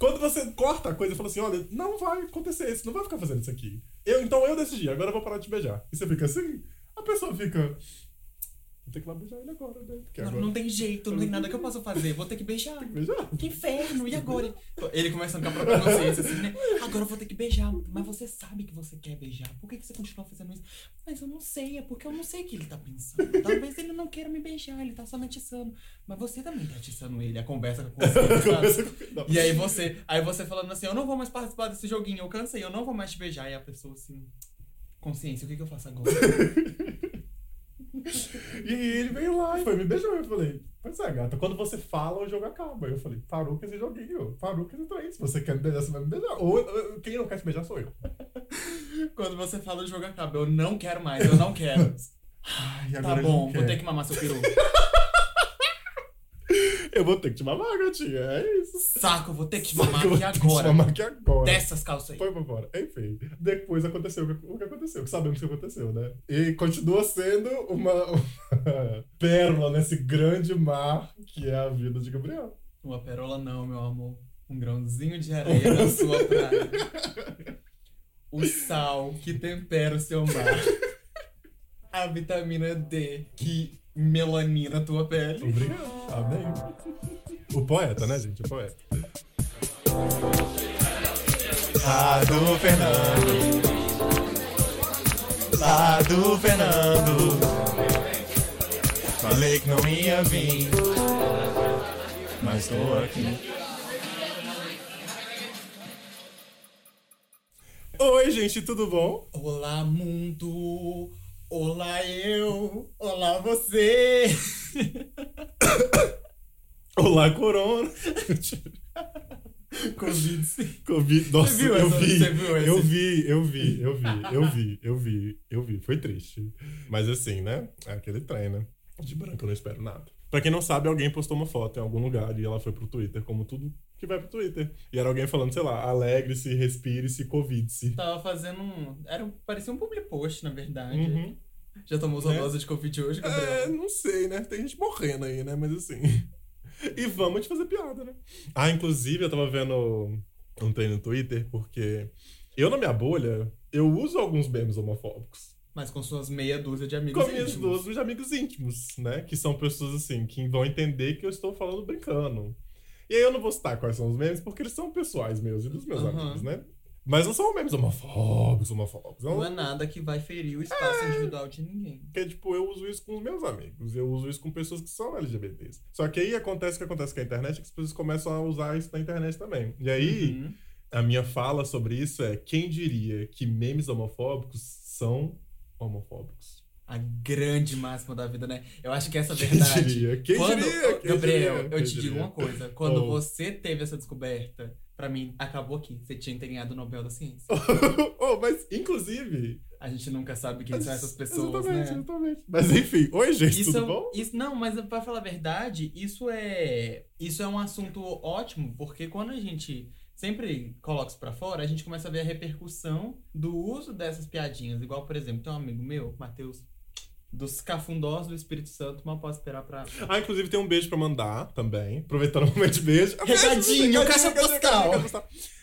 Quando você corta a coisa e fala assim, olha, não vai acontecer isso, não vai ficar fazendo isso aqui. Eu, então eu decidi, agora eu vou parar de te beijar. E você fica assim, a pessoa fica. Vou ter que lá beijar ele agora, né? Porque Não, agora não tem jeito, não tem nada que eu possa fazer. Vou ter que beijar. tem que beijar. Que inferno, e agora? Ele começando com a própria consciência, assim, né? Agora eu vou ter que beijar. Mas você sabe que você quer beijar. Por que, que você continua fazendo isso? Mas eu não sei, é porque eu não sei o que ele tá pensando. Talvez ele não queira me beijar, ele tá só me atiçando. Mas você também tá atiçando ele, a conversa com você. E aí você, aí você falando assim, eu não vou mais participar desse joguinho, eu cansei, eu não vou mais te beijar. E a pessoa assim, consciência, o que, que eu faço agora? E ele veio lá e foi me beijou. Eu falei, pois é, gata, quando você fala, o jogo acaba. Eu falei, parou com esse joguinho, parou com esse trem. Se você quer me beijar, você vai me beijar. Ou quem não quer se beijar sou eu. Quando você fala o jogo acaba, eu não quero mais, eu não quero. Ai, Tá bom, vou ter que mamar seu peru. Eu vou ter que te mamar, gatinha. É isso. Saco, eu vou ter que te mamar vou aqui ter que te agora. mamar aqui agora. Dessas calças aí. Foi pra fora. Enfim, depois aconteceu o que- aconteceu, que sabemos o que aconteceu, né? E continua sendo uma, uma pérola nesse grande mar que é a vida de Gabriel. Uma perola não, meu amor. Um grãozinho de areia na sua praia. O sal que tempera o seu mar. A vitamina D que melanina tua pele. Obrigado. Amém. O poeta, né, gente? O poeta. Lá do Fernando. Lá do Fernando. Falei que não ia vir. Mas tô aqui. Oi, gente, tudo bom? Olá, mundo. Olá, eu. Olá, você. Olá, Corona. Covid, sim. Covid. Nossa, viu eu essa- vi. você viu esse? Eu vi, eu vi, eu vi, eu vi, eu vi, eu vi. Foi triste. Mas assim, né? É aquele trem, né? De branco eu não espero nada. Pra quem não sabe, alguém postou uma foto em algum lugar e ela foi pro Twitter, como tudo que vai pro Twitter. E era alguém falando, sei lá, alegre-se, respire-se, covid-se. Tava fazendo um. Era, parecia um public post, na verdade. Uhum. Já tomou sua Né? dose de Covid hoje, É, Gabriel? não sei, né? Tem gente morrendo aí, né? Mas assim. E vamos te fazer piada, né? Ah, inclusive, eu tava vendo trem no Twitter, porque eu, na minha bolha, eu uso alguns memes homofóbicos. Mas com suas meia dúzia de amigos. Com minhas íntimos. duas meus amigos íntimos, né? Que são pessoas assim, que vão entender que eu estou falando brincando. E aí eu não vou citar quais são os memes, porque eles são pessoais meus e dos meus Aham. amigos, né? Mas não são memes homofóbicos, homofóbicos. Não Não, é nada que vai ferir o espaço individual de ninguém. Porque, tipo, eu uso isso com os meus amigos. Eu uso isso com pessoas que são LGBTs. Só que aí acontece o que acontece com a internet, é que as pessoas começam a usar isso na internet também. E aí, Uhum. a minha fala sobre isso é: quem diria que memes homofóbicos são homofóbicos? A grande máxima da vida, né? Eu acho que essa Quem verdade. diria? Quem quando, diria? Quem Gabriel, diria? eu te digo uma coisa. Quando Oh. você teve essa descoberta, pra mim, acabou aqui. Você tinha ganhado o Nobel da Ciência. oh, mas, inclusive. A gente nunca sabe quem são essas pessoas, exatamente, né? exatamente. Mas enfim, oi, gente, Isso, tudo é- bom? isso não, mas pra falar a verdade, isso é isso é um assunto ótimo, porque quando a gente sempre coloca isso pra fora, a gente começa a ver a repercussão do uso dessas piadinhas. Igual, por exemplo, tem um amigo meu, Matheus, dos cafundós do Espírito Santo, mal posso esperar pra. Ah, inclusive tem um beijo pra mandar também. Aproveitando o momento de beijo. Recadinho, caixa postal.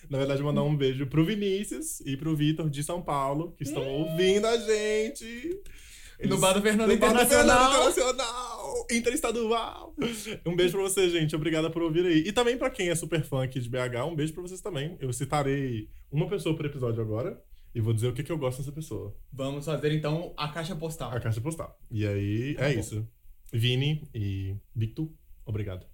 Na verdade, mandar um beijo pro Vinícius e pro Vitor de São Paulo, que estão ouvindo a gente. No Bar do Fernando No Bar Internacional. Fernando Internacional! Interestadual! Um beijo pra vocês, gente. Obrigada por ouvir aí. E também pra quem é super fã aqui de BH, um beijo pra vocês também. Eu citarei uma pessoa por episódio agora e vou dizer o que, que eu gosto dessa pessoa. Vamos fazer então a caixa postal. A caixa postal. E aí, Tá é bom. isso. Vini e Victor, obrigado.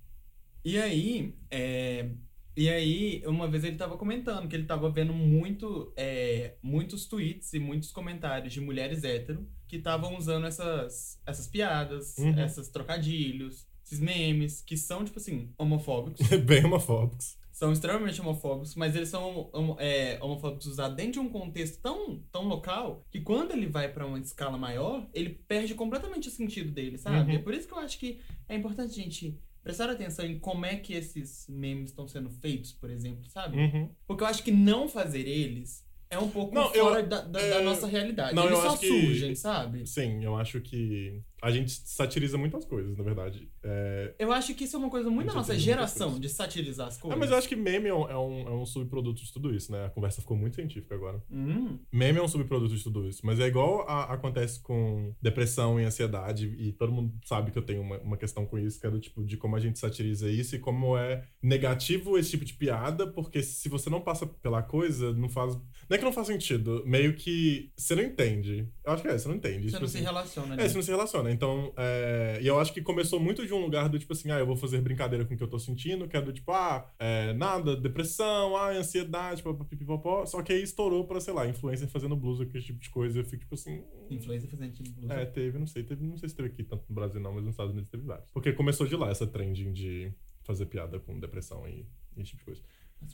E aí, é, e aí, uma vez ele tava comentando que ele tava vendo muito, é, muitos tweets e muitos comentários de mulheres hétero que estavam usando essas, essas piadas, Uhum. essas trocadilhos, esses memes, que são, tipo assim, homofóbicos. Bem homofóbicos. são extremamente homofóbicos, mas eles são é, homofóbicos usados dentro de um contexto tão, tão local que quando ele vai pra uma escala maior, ele perde completamente o sentido dele, sabe? Uhum. É por isso que eu acho que é importante a gente prestar atenção em como é que esses memes estão sendo feitos, por exemplo, sabe? Uhum. Porque eu acho que não fazer eles é um pouco Não, eu- fora da, da- da é, nossa realidade. não, eles eu só acho que- surgem, sabe? Sim, eu acho que a gente satiriza muitas coisas, na verdade. É... Eu acho que isso é uma coisa muito da nossa geração, coisas. de satirizar as Ah, coisas. mas eu acho que meme é um, é, um, é um subproduto de tudo isso, né? A conversa ficou muito científica agora. Hum, Meme é um subproduto de tudo isso, mas é igual a- acontece com depressão e ansiedade, e todo mundo sabe que eu tenho uma, uma questão com isso, que é do tipo de como a gente satiriza isso e como é negativo esse tipo de piada, porque se você não passa pela coisa, não faz. Não é que não faz sentido, meio que você não entende. Eu acho que é, você não entende. você Tipo não se assim, relaciona é, ali. você não se relaciona. Então, é... e eu acho que começou muito de um lugar do tipo assim, ah, eu vou fazer brincadeira com o que eu tô sentindo, que é do tipo, ah, é, nada, depressão, ah, ansiedade, papapipopó. Só que aí estourou pra, sei lá, influencer fazendo blusa, aquele tipo de coisa. Eu fico tipo assim. Influência fazendo tipo blusa. É, teve, não sei, teve, não sei se teve aqui tanto no Brasil não, mas nos Estados Unidos teve vários. Porque começou de lá essa trending de fazer piada com depressão e, e esse tipo de coisa.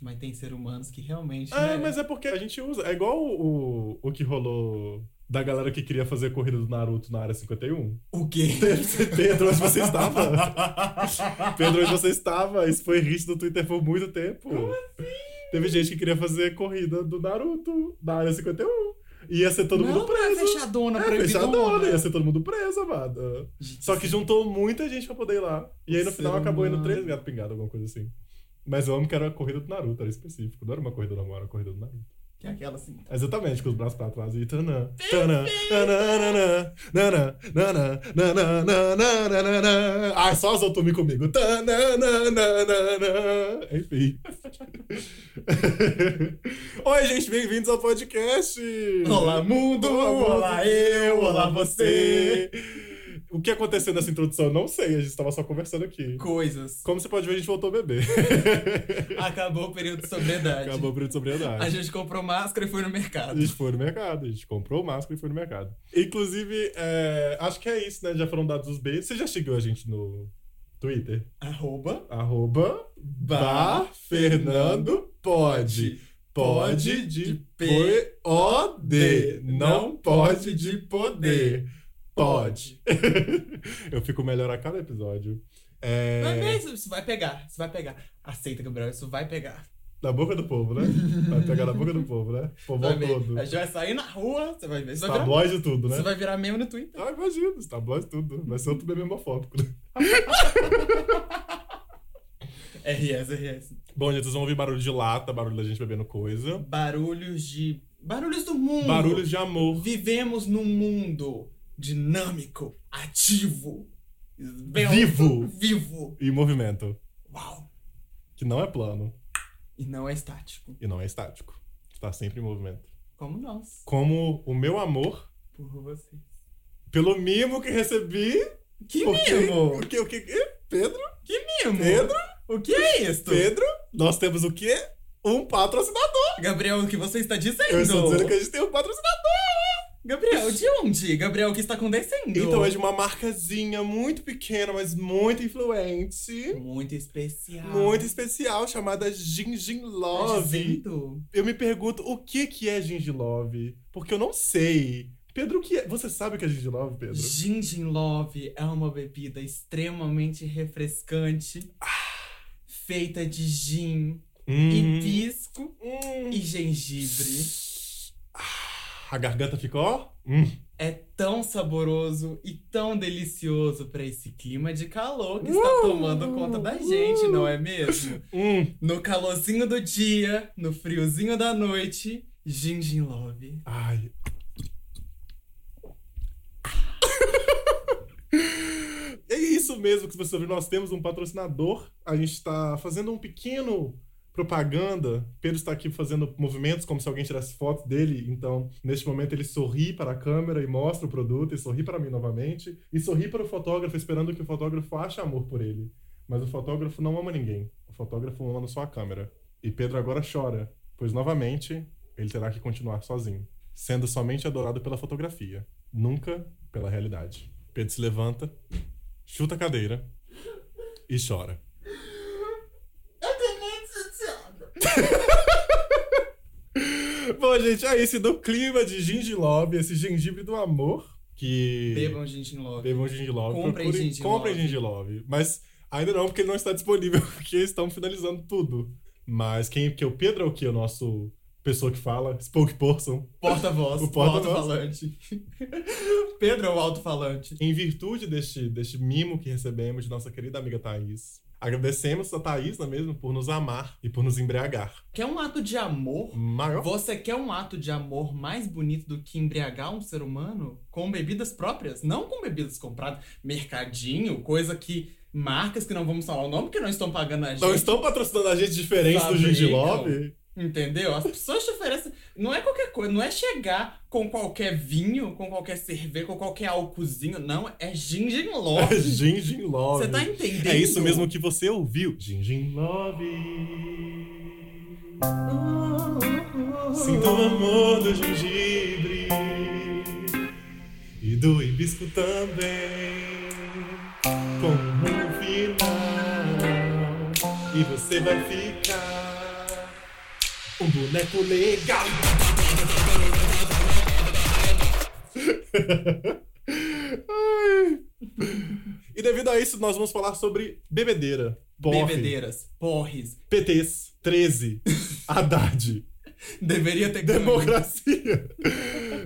Mas tem ser humanos que realmente. É, né? mas é porque a gente usa. É igual o, o que rolou da galera que queria fazer a corrida do Naruto na área 51. O quê? Pedro, onde você estava? Pedro, onde você estava? Isso foi hit no Twitter por muito tempo. Teve gente que queria fazer corrida do Naruto na área 51. Ia ser todo não, mundo pra preso. fechadona, É, proibidona. fechadona, ia ser todo mundo preso, amada. Só que juntou muita gente pra poder ir lá. E aí no Ser final acabou indo três gatos pingados, alguma coisa assim. Mas eu amo que era a corrida do Naruto, era específico. Não era uma corrida normal, era a corrida do Naruto. Que é aquela assim. Exatamente, com os braços pra trás e tanã, tanã, nananana, nananana, nananana. Ai, só as outras comigo. Tananana, Enfim. Oi, gente, bem-vindos ao podcast. Olá, mundo! Olá, eu! Olá, você! O que aconteceu nessa introdução? Não sei, a gente tava só conversando aqui. Coisas. Como você pode ver, a gente voltou a beber. Acabou o período de sobriedade. Acabou o período de sobriedade. A gente comprou máscara e foi no A mercado. gente foi no mercado, a gente comprou máscara e foi no mercado. Inclusive, é, acho que é isso, né? Já foram dados os beijos. Você já seguiu a gente no Twitter? Arroba. Arroba Bar Fernando Pode. Pode de P-O-D. Não pode de poder. Pode. Eu fico melhor a cada episódio. É, Mas mesmo, isso vai pegar. Isso vai pegar. Aceita, Gabriel, isso vai pegar. na boca do povo, né? Vai pegar na boca do povo, né? O Vai povão ver. todo. A gente vai sair na rua, você vai ver. Virar, Tabloide e tudo, né? isso vai virar meme no Twitter. Ah, imagina, os tabloides tudo. Vai ser outro bebê homofóbico. né? RS, RS. Bom, gente, vocês vão ouvir barulho de lata, barulho da gente bebendo coisa. Barulhos de. Barulhos do mundo. Barulhos de amor. Vivemos num mundo dinâmico, ativo, Vivo. vivo. E movimento. Uau! Que não é plano E não é estático. e não é estático. Está sempre em movimento. Como nós. Como o meu amor, Por vocês. pelo mimo que recebi. Que porque- mimo? O que, o que, Pedro? Que mimo? Pedro? O que é isso? Pedro? Nós temos o quê? Um patrocinador. Gabriel, o que você está dizendo? Eu estou dizendo que a gente tem um patrocinador. Gabriel, de onde? Gabriel, o que está acontecendo? Então é de uma marcazinha muito pequena, mas muito influente. Muito especial. Muito especial, chamada Gingin Tá Love. dizendo? Eu me pergunto o que que é Gingin Love, porque eu não sei. Pedro, o que é? Você sabe o que é Gingin Love, Pedro? Gingin Love é uma bebida extremamente refrescante, feita de gin, Hum. hibisco Hum. e gengibre. A garganta ficou. Hum. É tão saboroso e tão delicioso pra esse clima de calor que está Uh! tomando conta da gente, não é mesmo? Hum. No calorzinho do dia, no friozinho da noite, Gingin Love. Ai. É isso mesmo que você ouviu. Nós temos um patrocinador. A gente está fazendo um pequeno propaganda. Pedro está aqui fazendo movimentos como se alguém tirasse foto dele. Então, neste momento, ele sorri para a câmera e mostra o produto, e sorri para mim novamente, e sorri para o fotógrafo, esperando que o fotógrafo ache amor por ele. Mas o fotógrafo não ama ninguém. O fotógrafo ama só a câmera. E Pedro agora chora, pois novamente ele terá que continuar sozinho, sendo somente adorado pela fotografia, nunca pela realidade. Pedro se levanta, chuta a cadeira e chora. Eu tô muito chateada. Bom, gente, é isso do clima de Gingilob, esse gengibre do amor que Bebam Gingin Love. Bebam Gingilob. Comprem Procurem- Gingilove. Comprem Gingilob. Mas ainda não, porque ele não está disponível, porque estão finalizando tudo. Mas quem que é o Pedro é o que? O nosso pessoa que fala, spokesperson. Porta-voz, O alto-falante. Pedro é o alto-falante. Em virtude deste, deste mimo que recebemos de nossa querida amiga Thaís, agradecemos a Thaís, não é mesmo, por nos amar e por nos embriagar. Quer um ato de amor? Maior Você quer um ato de amor mais bonito do que embriagar um ser humano com bebidas próprias? Não com bebidas compradas. Mercadinho, coisa que. Marcas que não vamos falar o nome porque não estão pagando a gente. Não estão patrocinando a gente diferente do Fabricam. Gigi Love? Entendeu? As pessoas te oferecem. Não é qualquer coisa, não é chegar com qualquer vinho, com qualquer cerveja, com qualquer álcoolzinho. Não, é gin gin É love. Gingin Love. Você tá entendendo? É isso mesmo que você ouviu. Gingin Love. Sinta o amor do gengibre e do hibisco também. Com um final. E você vai ficar um boneco legal. E devido a isso, nós vamos falar sobre bebedeira. Porre, Bebedeiras, porres. PTs, 13, Haddad, Deveria ter democracia.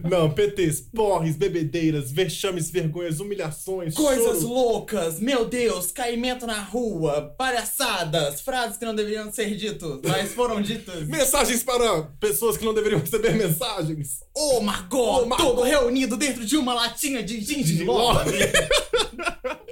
Não, PTs, porres, bebedeiras, vexames, vergonhas, humilhações, Coisas choro. loucas, meu Deus, caimento na rua, palhaçadas, frases que não deveriam ser ditas, mas foram ditas. Mensagens para pessoas que não deveriam receber mensagens. Oh, Margot, Oh, Margot. todo reunido dentro de uma latinha de gin De de love.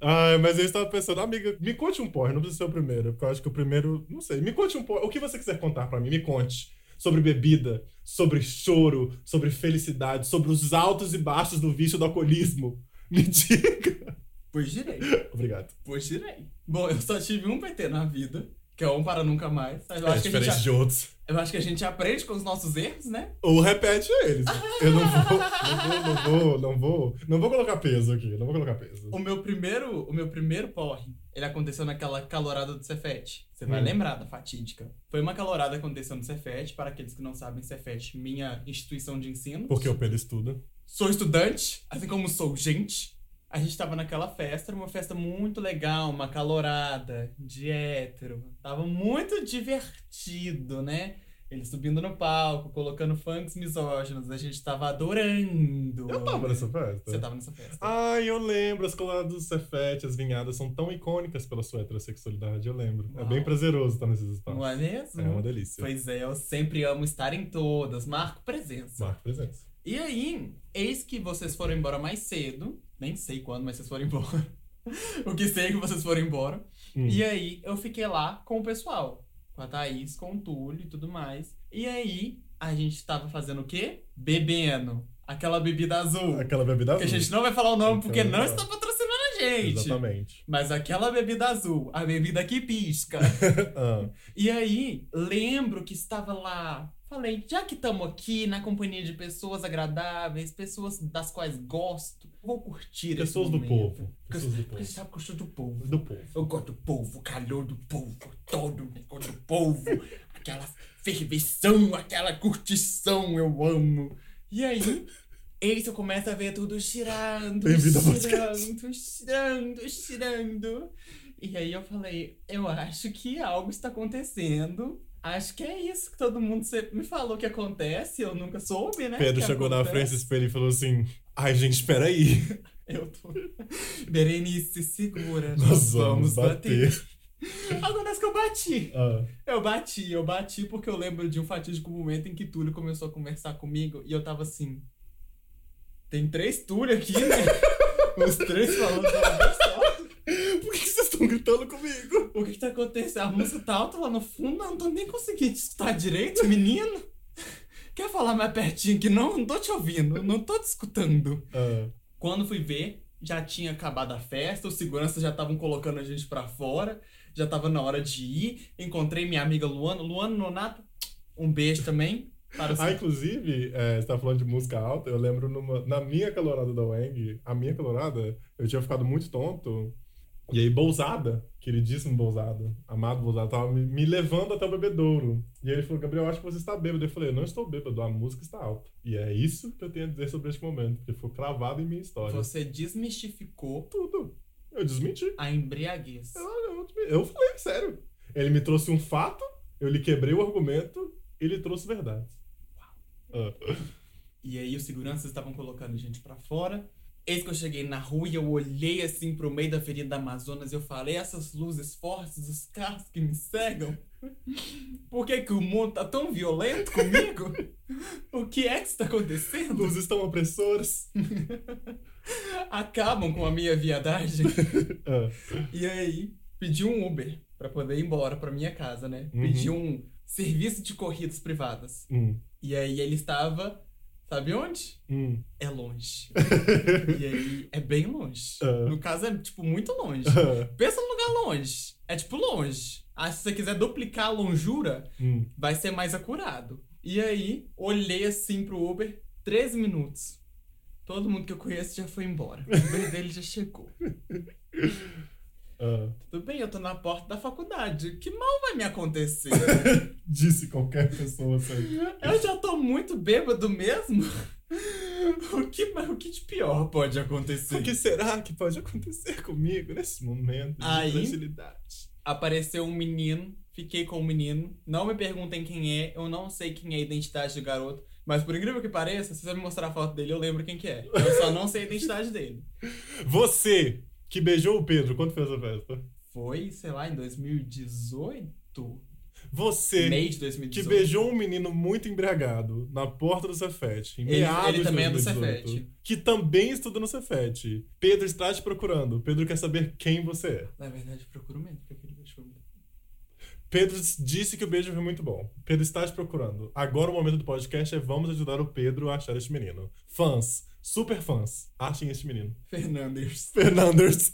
Ai, mas eu estava pensando, amiga, me conte um porre, não precisa ser o primeiro, porque eu acho que o primeiro, não sei, me conte um porre, o que você quiser contar pra mim, me conte. Sobre bebida, sobre choro, sobre felicidade, sobre os altos e baixos do vício do alcoolismo. Me diga. Pois direi, Obrigado. pois direi. Bom, eu só tive um PT na vida, que é um para nunca mais. Mas eu, É acho que a diferente gente, de outros. Eu acho que a gente aprende com os nossos erros, né? Ou repete eles. Eu não vou, não vou, não vou, não vou, não vou colocar peso aqui, não vou colocar peso. O meu primeiro, o meu primeiro porre, ele aconteceu naquela calorada do Cefete. Você vai Hum. lembrar da fatídica. Foi uma calorada que aconteceu no Cefete, para aqueles que não sabem, Cefete, minha instituição de ensino. Porque o Pedro estuda. Sou estudante, assim como sou gente. A gente tava naquela festa, era uma festa muito legal, uma calorada, de hétero. Tava muito divertido, né? Eles subindo no palco, colocando funks misóginos, a gente tava adorando. Eu tava nessa festa. Você tava nessa festa. Ai, eu lembro, as coladas do Cefete, as vinhadas são tão icônicas pela sua heterossexualidade, eu lembro. É Uau. bem prazeroso estar nesses espaços. Não é mesmo? É uma delícia. Pois é, eu sempre amo estar em todas. Marco presença. Marco presença. E aí, eis que vocês foram embora mais cedo. Nem sei quando, mas vocês foram embora. o que sei é que vocês foram embora. Hum. E aí, eu fiquei lá com o pessoal. Com a Thaís, com o Túlio e tudo mais. E aí, a gente tava fazendo o quê? Bebendo. Aquela bebida azul. Aquela bebida Que a azul. gente não vai falar o nome porque Então, não não. está patrocinando a gente. Exatamente. Mas aquela bebida azul, a bebida que pisca. Ah, E aí, lembro que estava lá. Falei, já que estamos aqui na companhia de pessoas agradáveis, pessoas das quais gosto, vou curtir pessoas do povo. Pessoas do povo. sabe que eu sou do povo. Do povo. Eu gosto do povo, o calor do povo, todo o negócio do povo, aquela ferveção, aquela curtição, eu amo. E aí, eis eu começo a ver tudo girando, girando, girando, girando. E aí eu falei, eu acho que algo está acontecendo. Acho que é isso que todo mundo sempre me falou que acontece, eu nunca soube, né? Pedro chegou na acontece. frente do espelho e falou assim: Ai, gente, espera aí. Eu tô. Berenice, segura. Nós vamos bater. Acontece que eu bati. Ah, Eu bati, eu bati porque eu lembro de um fatídico momento em que Túlio começou a conversar comigo e eu tava assim. Tem três Túlio aqui, né? Os três falando de uma vez só. Por que que vocês estão gritando comigo? O que que tá acontecendo? A música tá alta lá no fundo, eu não tô nem conseguindo te escutar direito, menino. Quer falar mais pertinho que não? Não tô te ouvindo, não tô te escutando. Ah, Quando fui ver, já tinha acabado a festa, os seguranças já estavam colocando a gente pra fora, já tava na hora de ir. Encontrei minha amiga Luana. Luana Nonato, um beijo também. Para. Ah, inclusive, é, você tá falando de música alta, eu lembro numa, na minha calorada da Wang, a minha calorada, eu tinha ficado muito tonto. E aí, Bolsada, queridíssimo Bolsada, amado Bolsada, tava me, me levando até o bebedouro. E ele falou, Gabriel, acho que você está bêbado. Eu falei, eu não estou bêbado, a música está alta. E é isso que eu tenho a dizer sobre este momento, porque foi cravado em minha história. Você desmistificou Tudo. Eu desmenti. a embriaguez. Eu, eu, eu falei, sério. Ele me trouxe um fato, eu lhe quebrei o argumento ele trouxe verdades. Ah. E aí os seguranças estavam colocando gente pra fora. Eis que eu cheguei na rua e eu olhei assim pro meio da Avenida Amazonas e eu falei, essas luzes fortes, os carros que me cegam. Por que, que o mundo tá tão violento comigo? O que é que está acontecendo? Luzes estão opressoras. Acabam com a minha viadagem. Ah. E aí, pedi um Uber pra poder ir embora pra minha casa, né? Uhum. Pedi um serviço de corridas privadas. Hum, E aí ele estava, sabe onde? hum. É longe. E aí é bem longe. Ah. No caso é tipo muito longe. Ah. Pensa num lugar longe. É tipo longe. Ah, se você quiser duplicar a longura, Hum. vai ser mais acurado. E aí, olhei assim pro Uber, 13 minutos. Todo mundo que eu conheço já foi embora. O Uber dele já chegou. Ah. Tudo bem, eu tô na porta da faculdade. Que mal vai me acontecer? Disse qualquer pessoa assim. Eu já tô muito bêbado mesmo. O que, o que de pior pode acontecer? O que será que pode acontecer comigo nesse momento de Aí- fragilidade? Apareceu um menino, fiquei com o menino. Não me perguntem quem é, eu não sei quem é a identidade do garoto. Mas por incrível que pareça, se você me mostrar a foto dele, eu lembro quem que é. Eu só não sei a identidade dele. Você que beijou o Pedro, quando foi essa festa? Foi, sei lá, em 2018? Você Meio de que 2018. beijou um menino muito embriagado na porta do Cefet, em Ele- meados ele de também é do 2018, Cefet. Que também estuda no Cefet. Pedro está te procurando. Pedro quer saber quem você é. Na verdade, procuro mesmo, porque aquele beijo foi muito. Pedro disse que o beijo foi muito bom. Pedro está te procurando. Agora o momento do podcast é vamos ajudar o Pedro a achar este menino. Fãs, super fãs, achem este menino. Fernandes. Fernanders.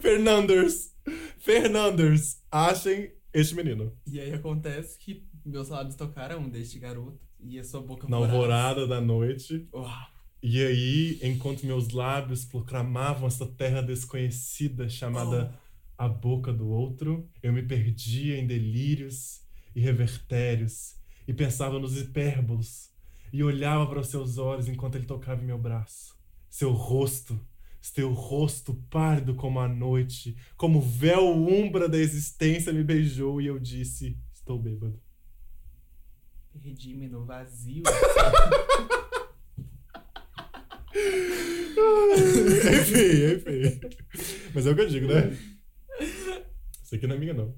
Fernanders. Fernanders. Achem este menino. E aí acontece que meus lábios tocaram deste garoto e a sua boca Na alvorada da noite. Uau. E aí, enquanto meus lábios proclamavam essa terra desconhecida chamada a boca do outro, eu me perdia em delírios e revertérios e pensava nos hipérbolos e olhava para os seus olhos enquanto ele tocava em meu braço. Seu rosto, seu rosto pálido como a noite, como véu umbra da existência me beijou e eu disse: Estou bêbado. Perdi-me no vazio. enfim, enfim. Mas é o que eu digo, né? Isso aqui não é minha, não.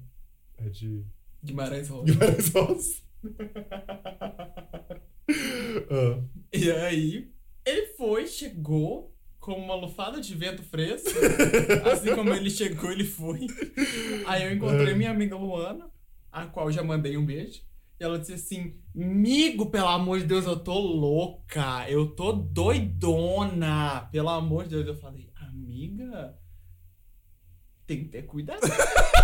É de Guimarães Rosa. Guimarães Rosa. Ah, E aí, ele foi, chegou com uma lufada de vento fresco. assim como ele chegou, ele foi. Aí eu encontrei minha amiga Luana, a qual já mandei um beijo. E ela disse assim: Migo, pelo amor de Deus, eu tô louca. Eu tô doidona. Pelo amor de Deus. Eu falei: Amiga, tem que ter cuidado.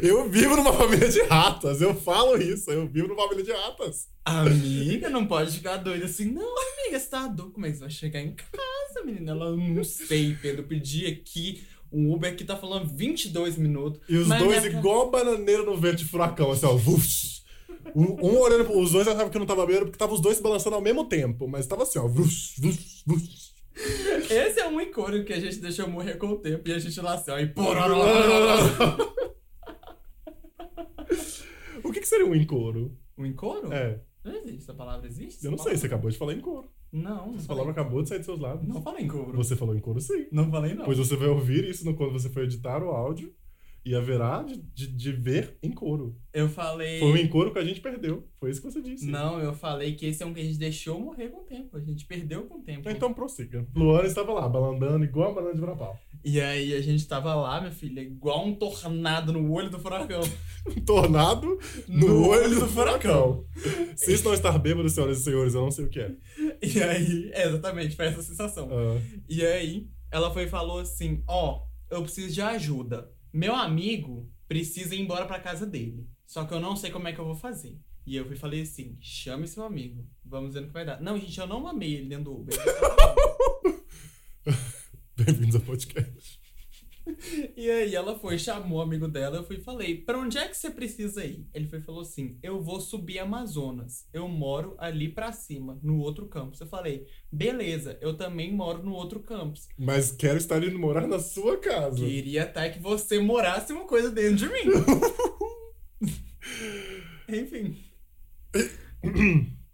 Eu vivo numa família de ratas, eu falo isso, eu vivo numa família de ratas. Amiga, não pode ficar doida assim. Não, amiga, você tá doido. Como é que você vai chegar em casa, menina? Ela, não sei, Pedro. Eu pedi aqui. Um Uber aqui tá falando 22 minutos. E os dois minha igual bananeiro no vento de furacão, assim, ó. Vush. Um, olhando pro- os dois achavam que não tava bêbado porque tava os dois se balançando ao mesmo tempo, mas tava assim, ó. Vush, vush, vush. Esse é um icônico que a gente deixou morrer com o tempo e a gente lá assim, ó. E o que, que seria um encouro? Um encoro? É, Não existe. Essa palavra existe? eu não sei, você acabou de falar encouro. Não, não Essa falei. palavra acabou de sair dos seus lábios. Não falei encouro. Você falou encouro sim. Não falei, não. Pois você vai ouvir isso no- quando você for editar o áudio e haverá de, de, de ver em coro. Eu falei. Foi um encoro que a gente perdeu. Foi isso que você disse. Não, eu falei que esse é um que a gente deixou morrer com o tempo. A gente perdeu com o tempo. Então prossiga. Luana estava lá, balandando igual a banana de Brapau. E aí a gente tava lá, minha filha, igual um tornado no olho do furacão. Um tornado no, No olho olho do do furacão. Se isso não estar bêbado, senhoras e senhores, eu não sei o que é. E aí, é, exatamente, foi essa sensação. Ah, E aí, ela foi e falou assim: Ó, eu preciso de ajuda. Meu amigo precisa ir embora pra casa dele. Só que eu não sei como é que eu vou fazer. E eu fui falei assim: chame seu amigo. Vamos ver no que vai dar. Não, gente, eu não amei ele dentro do Uber. Bem-vindos ao podcast. e aí ela foi, chamou o amigo dela, eu fui e falei: pra onde é que você precisa ir? Ele foi falou assim: eu vou subir Amazonas. Eu moro ali pra cima, no outro campus. Eu falei: beleza, eu também moro no outro campus. Mas quero estar indo morar na sua casa. Queria até que você morasse uma coisa dentro de mim. Enfim.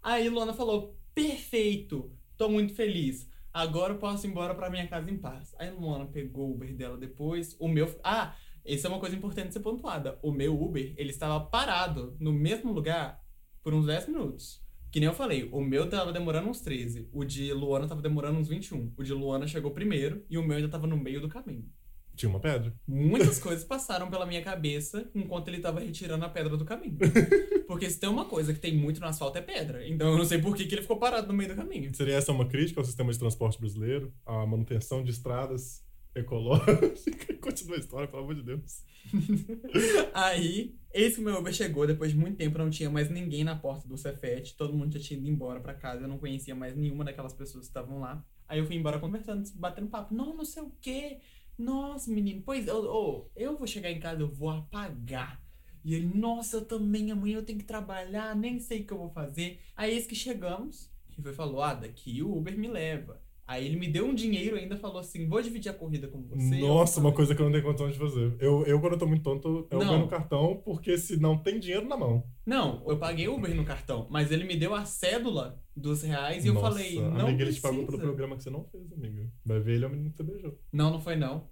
Aí Luana falou: perfeito, tô muito feliz. Agora eu posso ir embora pra minha casa em paz. Aí Luana pegou o Uber dela depois. O meu. Ah, essa é uma coisa importante de ser pontuada. O meu Uber, ele estava parado no mesmo lugar por uns 10 minutos. Que nem eu falei, o meu tava demorando uns 13. O de Luana tava demorando uns 21. O de Luana chegou primeiro e o meu ainda tava no meio do caminho. Tinha uma pedra. Muitas coisas passaram pela minha cabeça enquanto ele tava retirando a pedra do caminho. Porque se tem uma coisa que tem muito no asfalto é pedra. Então eu não sei por que, que ele ficou parado no meio do caminho. Seria essa uma crítica ao sistema de transporte brasileiro? A manutenção de estradas ecológicas? Continua a história, pelo amor de Deus. Aí, eis que meu Uber chegou, depois de muito tempo não tinha mais ninguém na porta do Cefete, todo mundo já tinha ido embora pra casa, eu não conhecia mais nenhuma daquelas pessoas que estavam lá. Aí eu fui embora conversando, batendo papo, não, não sei o quê. Nossa, menino, pois eu, eu, eu vou chegar em casa, eu vou apagar. E ele, nossa, eu também, amanhã eu tenho que trabalhar, nem sei o que eu vou fazer. Aí eis que chegamos, e foi falou, ah, daqui o Uber me leva. Aí ele me deu um dinheiro e ainda falou assim, vou dividir a corrida com você. Nossa, Eu uma coisa que eu não tenho condição de fazer. Eu, eu quando eu tô muito tonto, eu Não. ganho no cartão, porque se não tem dinheiro na mão. Não, eu paguei Uber no cartão, mas ele me deu a cédula dos reais e eu Nossa, falei, não amiga, ele te pagou pelo programa que você não fez, amiga. Vai ver, ele é o menino que você beijou. Não, não foi não.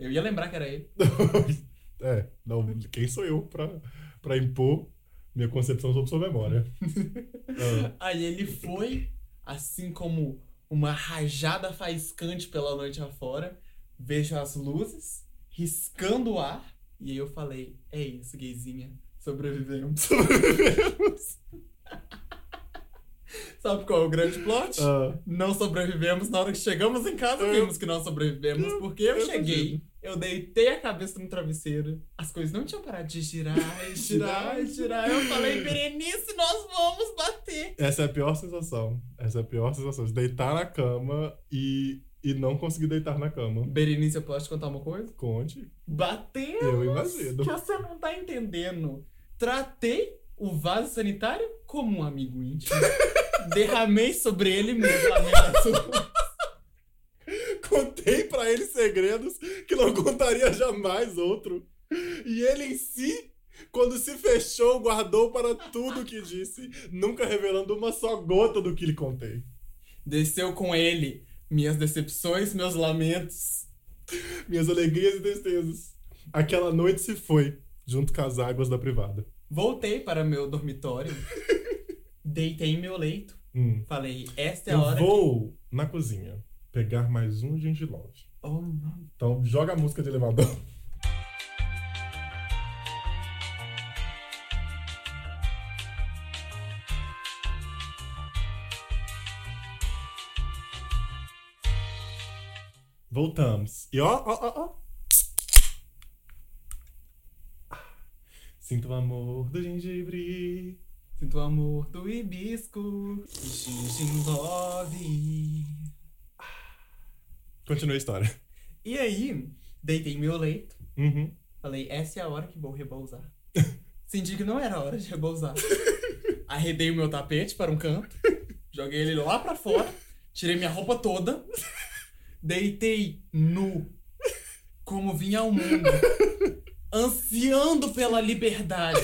Eu ia lembrar que era ele. é, não, quem sou eu pra, pra impor minha concepção sobre sua memória? Ah, Aí ele foi, assim como uma rajada faiscante pela noite afora, vejo as luzes, riscando o ar, e aí eu falei, é isso, gayzinha, sobrevivemos. sobrevivemos. Sabe qual é o grande plot? Ah, Não sobrevivemos. Na hora que chegamos em casa, vimos que não sobrevivemos. Porque eu eu cheguei. Eu deitei a cabeça no travesseiro. As coisas não tinham parado de girar, e girar, e girar. Eu falei, Berenice, nós vamos bater. essa é a pior sensação. Essa é a pior sensação. De deitar na cama e, e não conseguir deitar na cama. Berenice, eu posso te contar uma coisa? Conte. Batemos! Eu imagino. Que você não tá entendendo. Tratei o vaso sanitário como um amigo íntimo. Derramei sobre ele meus lamentos. Contei pra ele segredos que não contaria jamais outro. E ele em si, quando se fechou, guardou para tudo que disse, nunca revelando uma só gota do que lhe contei. Desceu com ele minhas decepções, meus lamentos. Minhas alegrias e tristezas. Aquela noite se foi, junto com as águas da privada. Voltei para meu dormitório. Deitei em meu leito. Hum. Falei, esta é a Eu hora. vou na cozinha pegar mais um gengilove. Então joga a música de elevador. Voltamos. E ó, ó, ó, ó. Sinto o amor do gengibre. Sinto o amor do hibisco. Gingin love. Continua a história. E aí, deitei meu leito. Uhum. Falei, essa é a hora que vou repousar. Senti que não era a hora de repousar. Arredei o meu tapete para um canto. Joguei ele lá pra fora. Tirei minha roupa toda. Deitei nu. Como vinha ao mundo. Ansiando pela liberdade.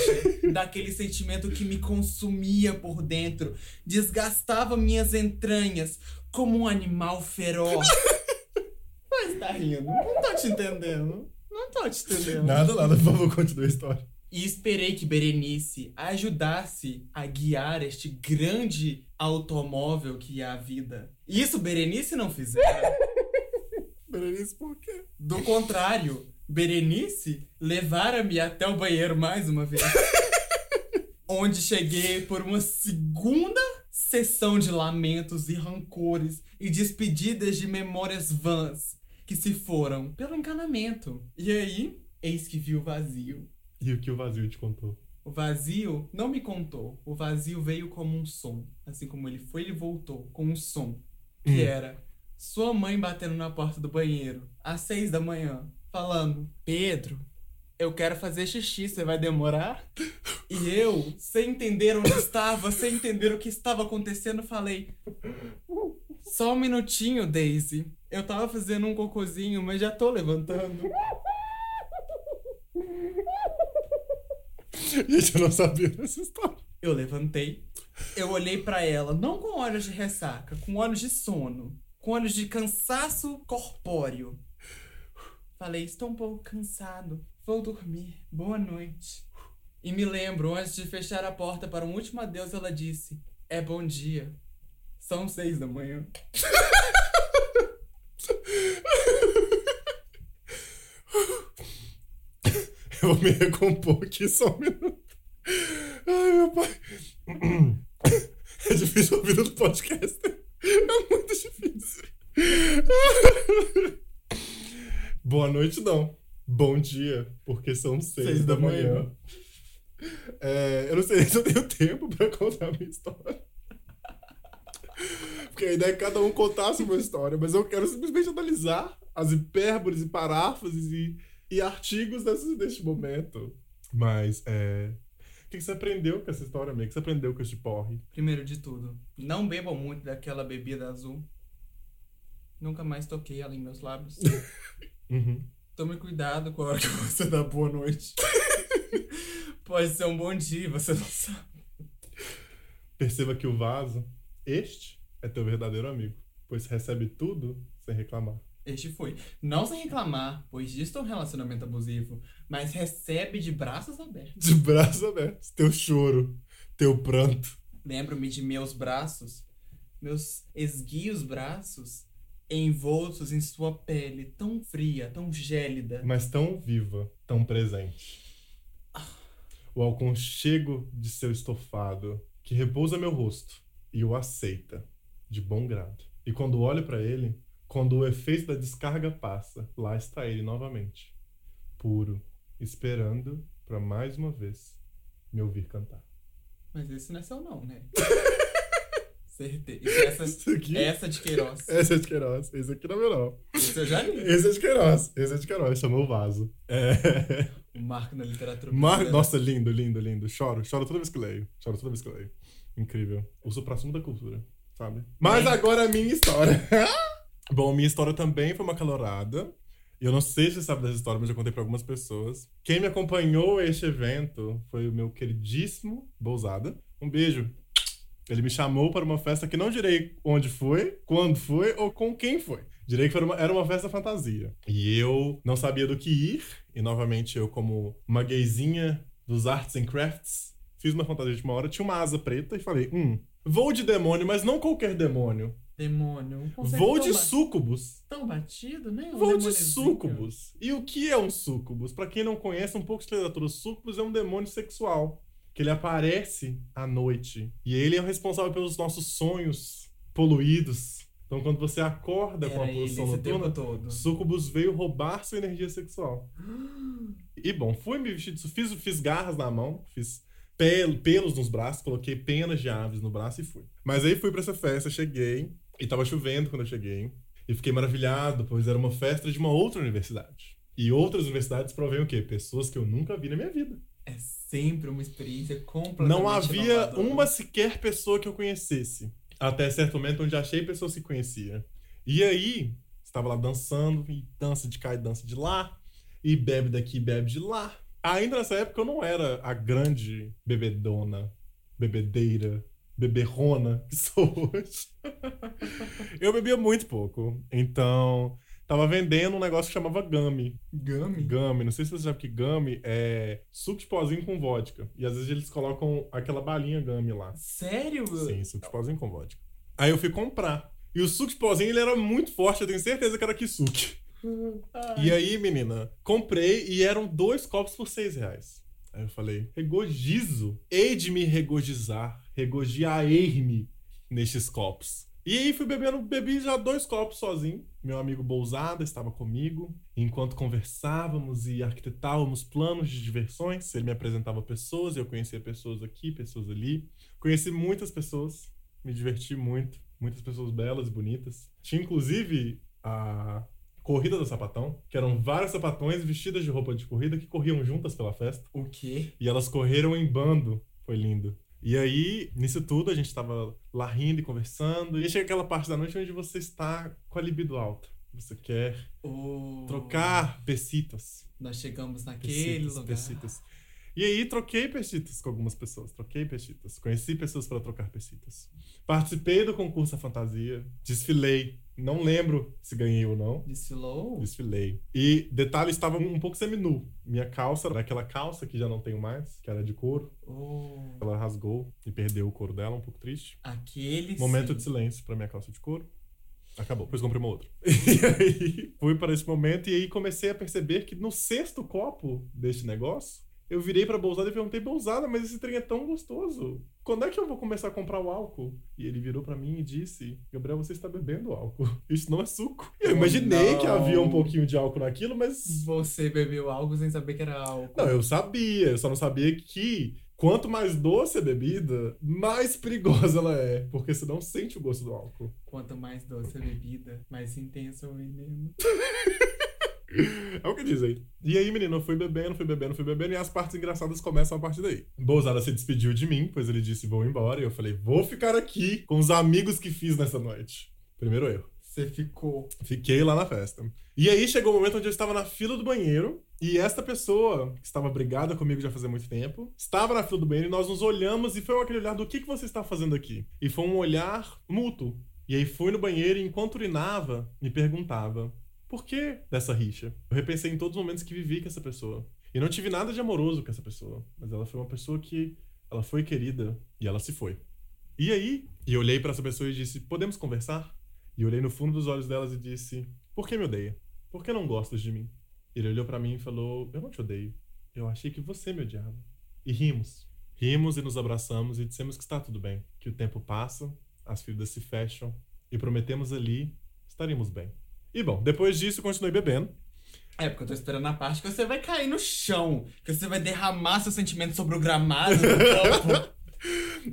Daquele sentimento que me consumia por dentro. Desgastava minhas entranhas. Como um animal feroz. Tá rindo. Não tô te entendendo. Não tô te entendendo. Nada, nada, por favor, continue a história. E esperei que Berenice ajudasse a guiar este grande automóvel que é a vida. Isso Berenice não fizera. Berenice, por quê? Do contrário, Berenice levara-me até o banheiro mais uma vez. onde cheguei por uma segunda sessão de lamentos e rancores e despedidas de memórias vãs que se foram pelo encanamento. E aí, eis que vi o vazio. E o que o vazio te contou? O vazio não me contou. O vazio veio como um som. Assim como ele foi, ele voltou com um som. Que Hum. era sua mãe batendo na porta do banheiro às seis da manhã, falando: Pedro, eu quero fazer xixi, você vai demorar? E eu, sem entender onde estava, sem entender o que estava acontecendo, falei: Só um minutinho, Daisy. Eu tava fazendo um cocôzinho, mas já tô levantando. Gente, eu não sabia dessa história. Eu levantei, eu olhei pra ela, não com olhos de ressaca, com olhos de sono, com olhos de cansaço corpóreo. Falei, estou um pouco cansado, vou dormir, boa noite. E me lembro, antes de fechar a porta para um último adeus, ela disse: É bom dia. São seis da manhã. Eu vou me recompor aqui só um minuto. Ai, meu pai. É difícil ouvir no podcast. É muito difícil. Boa noite, não. Bom dia, porque são seis, Seis da, da manhã. manhã. É, eu não sei se eu tenho tempo pra contar a minha história. Porque a ideia é que cada um contasse uma história, mas eu quero simplesmente analisar as hipérboles e paráfrases e, e artigos desse, deste momento. Mas, é. O que que você aprendeu com essa história, amigo? O que você aprendeu com este porre? Primeiro de tudo, não bebam muito daquela bebida azul. Nunca mais toquei ela em meus lábios. Uhum. Tome cuidado com a hora que você dá boa noite. Pode ser um bom dia, você não sabe. Perceba que o vaso, este, é teu verdadeiro amigo, pois recebe tudo sem reclamar. Este foi. Não sem reclamar, pois isto é um relacionamento abusivo, mas recebe de braços abertos. De braços abertos, teu choro, teu pranto. Lembro-me de meus braços, meus esguios braços, envoltos em sua pele tão fria, tão gélida. mas tão viva, tão presente. O aconchego de seu estofado, que repousa meu rosto e o aceita, de bom grado. E quando olho para ele, quando o efeito da descarga passa, lá está ele novamente, puro, esperando para mais uma vez me ouvir cantar. Mas esse não é seu não, né? Certeza. E Essa, essa de Queiroz. esse é de Queiroz, esse aqui não é meu não. Esse eu já li. Esse é de Queiroz, esse é de Queiroz, chamou o vaso. É... O marco na literatura. Mar... Nossa, lindo, lindo, lindo. Choro, choro toda vez que leio. Choro toda vez que leio. Incrível. O supra-sumo da cultura, sabe? Mas Bem. agora a minha história. Bom, minha história também foi uma calorada. Eu não sei se você sabe dessa história, mas eu contei pra algumas pessoas. Quem me acompanhou a este evento foi o meu queridíssimo Bousada. Um beijo. Ele me chamou para uma festa que não direi onde foi, quando foi ou com quem foi. Direi que uma- era uma festa fantasia. E eu não sabia do que ir. E novamente eu, como uma gayzinha dos arts and crafts, fiz uma fantasia de uma hora, tinha uma asa preta e falei: hum, vou de demônio, mas não qualquer demônio. Demônio. Tão de sucubus. Tão batido, né? Um Vou de demôniozinho. sucubus. E o que é um sucubus? Pra quem não conhece um pouco de literatura, sucubus é um demônio sexual. Que ele aparece à noite. E ele é o responsável pelos nossos sonhos poluídos. Então, quando você acorda com a Era posição esse tempo noturna, todo. sucubus veio roubar sua energia sexual. E bom, fui me vestir disso, fiz, fiz garras na mão, fiz pel- pelos nos braços, coloquei penas de aves no braço e fui. Mas aí fui pra essa festa, cheguei, e tava chovendo quando eu cheguei, e fiquei maravilhado, pois era uma festa de uma outra universidade. E outras universidades provém o quê? Pessoas que eu nunca vi na minha vida. É sempre uma experiência completamente Não havia inovadora. uma sequer pessoa que eu conhecesse. Até certo momento onde achei pessoas que conhecia. E aí, estava lá dançando, e dança de cá e dança de lá, e bebe daqui e bebe de lá. Ainda nessa época eu não era a grande bebedona, bebedeira, beberrona que sou hoje. eu bebia muito pouco. Então, tava vendendo um negócio que chamava Gummy. Gummy? Gummy, não sei se você sabe que Gummy é suco de pozinho com vodka. E às vezes eles colocam aquela balinha Gummy lá. Sério? Sim, suco de pozinho com vodka. Aí eu fui comprar. E o suco de pozinho ele era muito forte, eu tenho certeza que era kisuke. Ai. E aí, menina, comprei e eram dois copos por seis reais. Aí eu falei, regozizo, hei de me regozizar, regoziarei-me nestes copos. E aí fui bebendo, bebi já dois copos sozinho. Meu amigo Bousada estava comigo. Enquanto conversávamos e arquitetávamos planos de diversões, ele me apresentava pessoas, eu conhecia pessoas aqui, pessoas ali. Conheci muitas pessoas, me diverti muito. Muitas pessoas belas e bonitas. Tinha inclusive a Corrida do Sapatão, que eram vários sapatões vestidas de roupa de corrida que corriam juntas pela festa. O quê? E elas correram em bando. Foi lindo. E aí, nisso tudo, a gente tava lá rindo e conversando. E aí chega aquela parte da noite onde você está com a libido alta. Você quer O... trocar besitos. Nós chegamos naquele Besitos, lugar. E aí troquei pestitas com algumas pessoas, troquei pestitas. Conheci pessoas para trocar pestitas. Participei do concurso da fantasia, desfilei. Não lembro se ganhei ou não. Desfilou? Desfilei. E detalhe, estava um pouco seminu. Minha calça era aquela calça que já não tenho mais, que era de couro. Oh, Ela rasgou e perdeu o couro dela, um pouco triste. aquele Momento sim. de silêncio pra minha calça de couro. Acabou. Depois comprei uma outra. E aí fui para esse momento e aí comecei a perceber que no sexto copo deste negócio, eu virei pra Bolsada e perguntei, Bolsada, mas esse trem é tão gostoso. Quando é que eu vou começar a comprar o álcool? E ele virou pra mim e disse, Gabriel, você está bebendo álcool. Isso não é suco. Eu imaginei que não. havia um pouquinho de álcool naquilo, mas... Você bebeu algo sem saber que era álcool. Não, eu sabia. Eu só não sabia que... Quanto mais doce a bebida, mais perigosa ela é. Porque você não sente o gosto do álcool. Quanto mais doce a bebida, mais intenso é o veneno. É o que dizem. E aí, menino, eu fui bebendo, fui bebendo, fui bebendo, e as partes engraçadas começam a partir daí. Bolsada se despediu de mim, pois ele disse: vou embora. E eu falei: vou ficar aqui com os amigos que fiz nessa noite. Primeiro erro. Você ficou. Fiquei lá na festa. E aí chegou o momento onde eu estava na fila do banheiro. E esta pessoa, que estava brigada comigo já fazia muito tempo, estava na fila do banheiro e nós nos olhamos e foi aquele olhar do que, que você está fazendo aqui? E foi um olhar mútuo. E aí fui no banheiro e enquanto urinava, me perguntava, por que dessa rixa? Eu repensei em todos os momentos que vivi com essa pessoa. E não tive nada de amoroso com essa pessoa. Mas ela foi uma pessoa que, ela foi querida e ela se foi. E aí, e olhei para essa pessoa e disse, podemos conversar? E olhei no fundo dos olhos delas e disse, por que me odeia? Por que não gostas de mim? Ele olhou pra mim e falou: Eu não te odeio. Eu achei que você me odiava. E rimos. Rimos e nos abraçamos e dissemos que está tudo bem. Que o tempo passa, as feridas se fecham e prometemos ali estaríamos bem. E bom, depois disso continuei bebendo. É, porque eu tô esperando a parte que você vai cair no chão. Que você vai derramar seus sentimentos sobre o gramado do campo.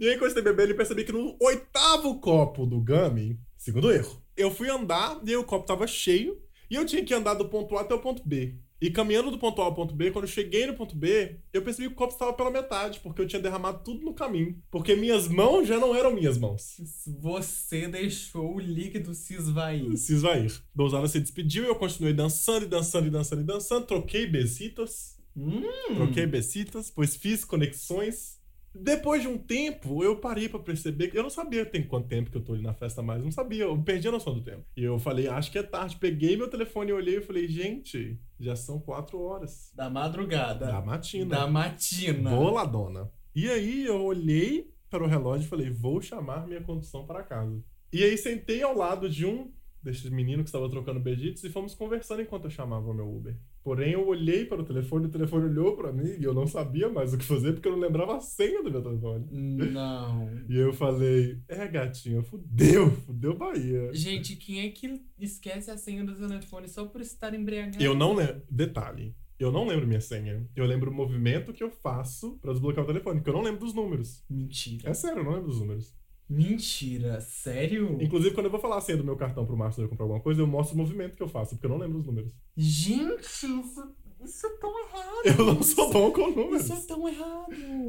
E aí, continuei bebendo e percebi que no oitavo copo do Gummy, segundo erro, eu fui andar e aí o copo tava cheio e eu tinha que andar do ponto A até o ponto B. E caminhando do ponto A ao ponto B, quando eu cheguei no ponto B, eu percebi que o copo estava pela metade, porque eu tinha derramado tudo no caminho. Porque minhas mãos já não eram minhas mãos. Você deixou o líquido se esvair. Se esvair. Dousada se despediu e eu continuei dançando e dançando e dançando e dançando. Troquei besitas. Hum. Troquei besitas, pois fiz conexões. Depois de um tempo, eu parei pra perceber que eu não sabia tem quanto tempo que eu tô ali na festa mais, não sabia, eu perdi a noção do tempo. E eu falei, acho que é tarde. Peguei meu telefone e olhei e falei, gente, já são quatro horas. Da madrugada. Da matina. Da matina. Boladona. E aí eu olhei para o relógio e falei, vou chamar minha condução para casa. E aí sentei ao lado de um desses meninos que estava trocando beijitos e fomos conversando enquanto eu chamava o meu Uber. Porém, eu olhei para o telefone, o telefone olhou para mim e eu não sabia mais o que fazer porque eu não lembrava a senha do meu telefone. Não. E eu falei, é gatinho, fudeu, fudeu Bahia. Gente, quem é que esquece a senha do seu telefone só por estar embriagado? Eu não lembro. Detalhe. Eu não lembro minha senha. Eu lembro o movimento que eu faço para desbloquear o telefone, porque eu não lembro dos números. Mentira. É sério, eu não lembro dos números. Mentira. Sério? Inclusive, quando eu vou falar a senha do meu cartão pro Márcio eu comprar alguma coisa, eu mostro o movimento que eu faço, porque eu não lembro os números. Gente, isso, isso é tão errado. Eu não sou bom com números. Isso é tão errado.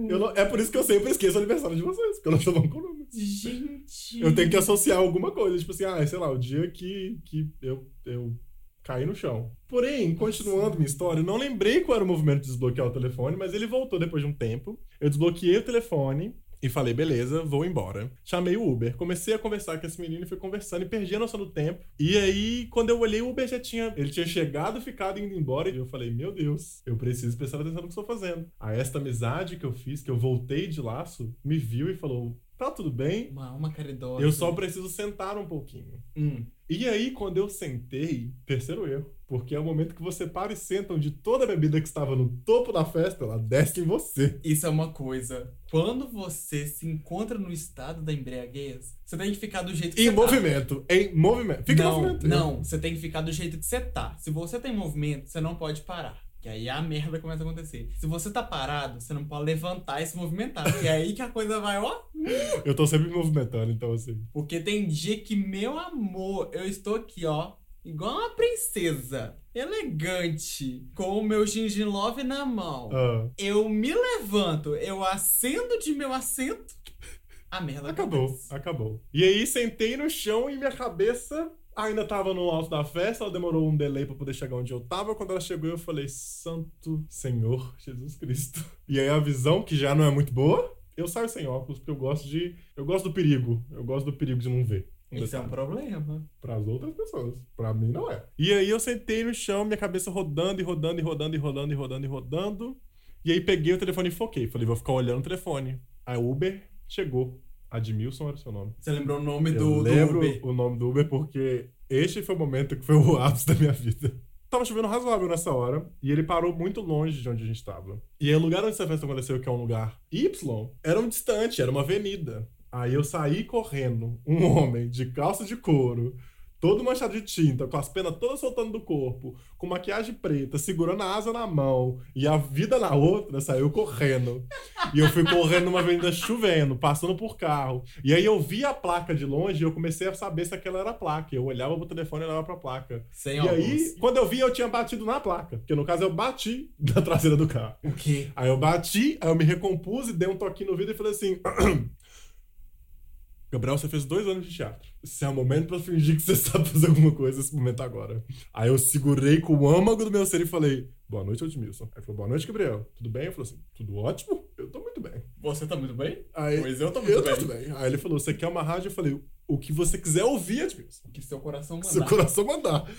Não- é por isso que eu sempre esqueço o aniversário de vocês, porque eu não sou bom com números. Gente. Eu tenho que associar alguma coisa, tipo assim, ah, sei lá, o dia que, que eu, eu caí no chão. Porém, continuando minha história, eu não lembrei qual era o movimento de desbloquear o telefone, mas ele voltou depois de um tempo. Eu desbloqueei o telefone. E falei, beleza, vou embora. Chamei o Uber. Comecei a conversar com esse menino fui conversando e perdi a noção do tempo. E aí, quando eu olhei, o Uber já tinha. Ele tinha chegado, ficado indo embora. E eu falei, meu Deus, eu preciso prestar atenção no que estou fazendo. Aí, esta amizade que eu fiz, que eu voltei de laço, me viu e falou: tá tudo bem? Uma alma caridosa. Eu só preciso sentar um pouquinho. Hum. E aí, quando eu sentei, terceiro erro. Porque é o momento que você para e senta onde toda a bebida que estava no topo da festa, ela desce em você. Isso é uma coisa. Quando você se encontra no estado da embriaguez, você tem que ficar do jeito que Em você tá. movimento. Em movimento. Fica não, em movimento. Não, você tem que ficar do jeito que você tá. Se você tem movimento, você não pode parar. Que aí a merda começa a acontecer. Se você tá parado, você não pode levantar e se movimentar. Que é aí que a coisa vai, ó. Eu tô sempre me movimentando, então assim. Porque tem dia que, meu amor, eu estou aqui, ó. Igual uma princesa. Elegante. Com o meu gingin love na mão. ah, Eu me levanto, eu acendo de meu assento. A merda acabou, acontece. acabou. E aí sentei no chão e minha cabeça ainda tava no alto da festa, ela demorou um delay pra poder chegar onde eu tava. Quando ela chegou, eu falei, Santo Senhor Jesus Cristo. E aí a visão, que já não é muito boa, eu saio sem óculos, porque eu gosto de. Eu gosto do perigo. Eu gosto do perigo de não ver. Isso é um problema. Para as outras pessoas. Para mim não é. E aí eu sentei no chão, minha cabeça rodando e rodando e rodando e rodando e rodando e rodando. E aí peguei o telefone e foquei. Falei, vou ficar olhando o telefone. A Uber chegou. Admilson era o seu nome. Você lembrou o nome Eu do, do lembro Uber? o nome do Uber porque este foi o momento que foi o ápice da minha vida. Tava chovendo razoável nessa hora e ele parou muito longe de onde a gente tava. E aí o lugar onde essa festa aconteceu, que é um lugar Y, era um distante, era uma avenida. Aí eu saí correndo, um homem de calça de couro, todo manchado de tinta, com as penas todas soltando do corpo, com maquiagem preta, segurando a asa na mão e a vida na outra, saiu correndo. E eu fui correndo numa avenida chovendo, passando por carro. E aí eu vi a placa de longe e eu comecei a saber se aquela era a placa. Eu olhava pro telefone e olhava pra placa. Sem E aí, quando eu vi, eu tinha batido na placa. Porque no caso eu bati na traseira do carro. O quê? Aí eu bati, aí eu me recompus e dei um toquinho no vidro e falei assim. Gabriel, você fez dois anos de teatro. Esse é o momento pra fingir que você sabe fazer alguma coisa nesse momento agora. Aí eu segurei com o âmago do meu ser e falei: Boa noite, Edmilson. Aí ele falou: Boa noite, Gabriel. Tudo bem? Eu falei assim: Tudo ótimo? Eu tô muito bem. Você tá muito bem? Aí, Pois eu tô muito eu bem. tô muito bem. Aí ele falou: Você quer uma rádio? Eu falei: O que você quiser ouvir, Edmilson. O que seu coração Seu mandar. coração mandar.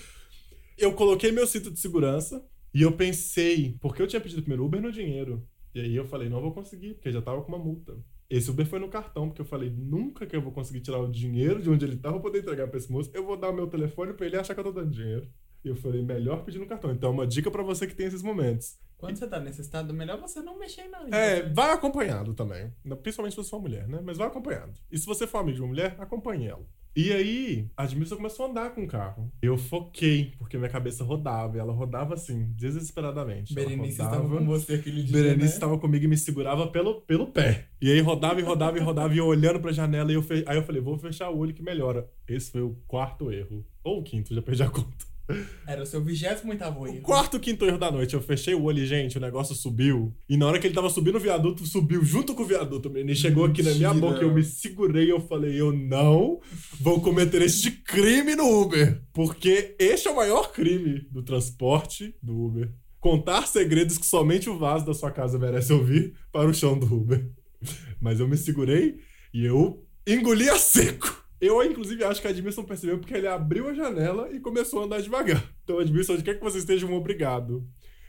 Eu coloquei meu cinto de segurança e eu pensei, porque eu tinha pedido primeiro Uber no dinheiro. E aí eu falei, não vou conseguir, porque já tava com uma multa. Esse Uber foi no cartão, porque eu falei, nunca que eu vou conseguir tirar o dinheiro de onde ele tava pra poder entregar pra esse moço. Eu vou dar o meu telefone pra ele achar que eu tô dando dinheiro. E eu falei, melhor pedir no cartão. Então, uma dica pra você que tem esses momentos. Quando você tá nesse estado, melhor você não mexer em nada. É, vai acompanhado também. Principalmente se você for mulher, né? Mas vai acompanhado. E se você for amigo de uma mulher, acompanhe ela. E aí, a Admilson começou a andar com o carro. Eu foquei, porque minha cabeça rodava. E ela rodava assim, desesperadamente. Berenice estava com você aquele dia, Berenice né? estava comigo e me segurava pelo, pelo pé. E aí rodava e rodava e rodava e eu olhando pra janela. E eu fe... aí eu falei, vou fechar o olho que melhora. Esse foi o quarto erro. Ou o quinto, já perdi a conta. Era o seu 28 O erro. quarto, quinto erro da noite. Eu fechei o olho e, gente, o negócio subiu. E na hora que ele tava subindo o viaduto, subiu junto com o viaduto, menino. E chegou aqui na minha boca. Eu me segurei e eu falei, eu não vou cometer este crime no Uber. Porque este é o maior crime do transporte do Uber. Contar segredos que somente o vaso da sua casa merece ouvir para o chão do Uber. Mas eu me segurei e eu engoli a seco. Eu, inclusive, acho que a Admilson percebeu porque ele abriu a janela e começou a andar devagar. Então, Admilson, onde quer que você esteja, um obrigado.